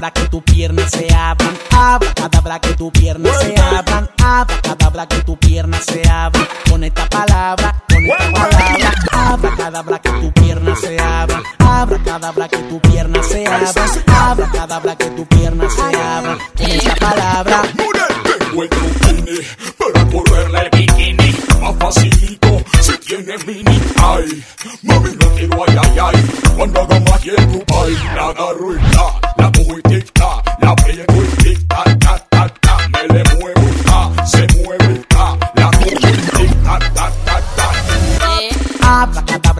Abracadabra que tu pierna se abran. Abracadabra que tu pierna se abran. Abracadabra que tu pierna se abran. Con esta palabra, con esta palabra. Abracadabra que tu pierna se abran. Abracadabra que tu pierna se abran. Abracadabra que tu pierna se abran. Con esta palabra. Tengo el bikini para correrle el bikini. Más facilito si tiene mini. Ay, mami, no quiero ay, ay, ay. Cuando haga magia en tu la agarro y la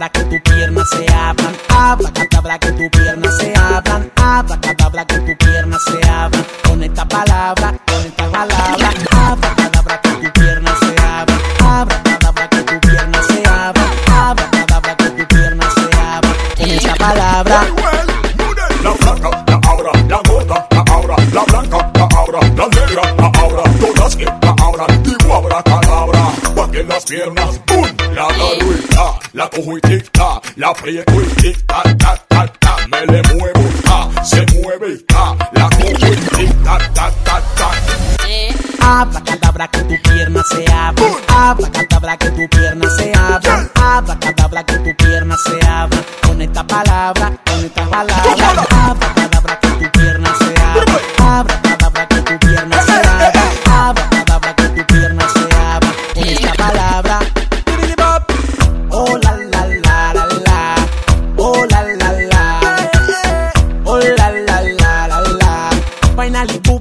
Que tu pierna se abran. Abracadabra que tu pierna se abran. Abracadabra que tu pierna se abran. Con esta palabra, con esta palabra. Abracadabra que tu pierna se abran. Abracadabra que tu pierna se abran. Abracadabra que tu pierna se abran. Con esta palabra. La flaca, la abra, la gorda, la abra, la blanca, la abra, la negra, la abra, todas que la abran, digo abra calabra, pa' que las piernas, ¡pum! La y ta, la cojo y tic ta, la aprieto y tic ta, ta, ta, ta, me le muevo ta, se mueve ta, la cojo y tic ta, ta, ta, ta. Abracadabra que tu pierna se abran. Abracadabra que tu pierna se abran. Abracadabra que tu pierna se palabra, con esta palabra.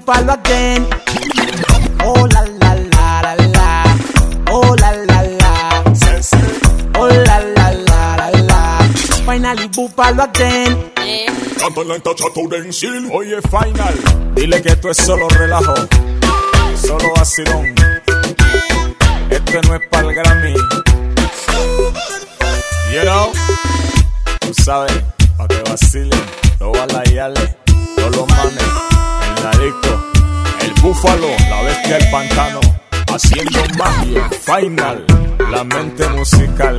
Búfalo again. Oh la la la la la. Oh la la la. Oh la la la la la. Finally, Búfalo again. Canta lenta chato densil, Oye, Final, dile que esto es solo relajo, solo vacilón. Este no es para el Grammy. You know, tú sabes, pa' que vacilen, los balayales, el narito, el búfalo, la bestia del pantano, haciendo magia. Final, la mente musical,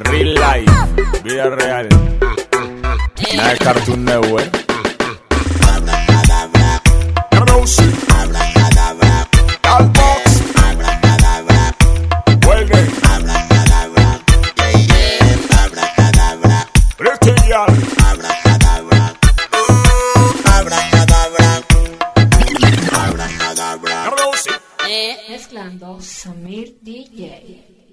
real life, vida real. Nada de Cartoon Network. Sandal Samir DJ.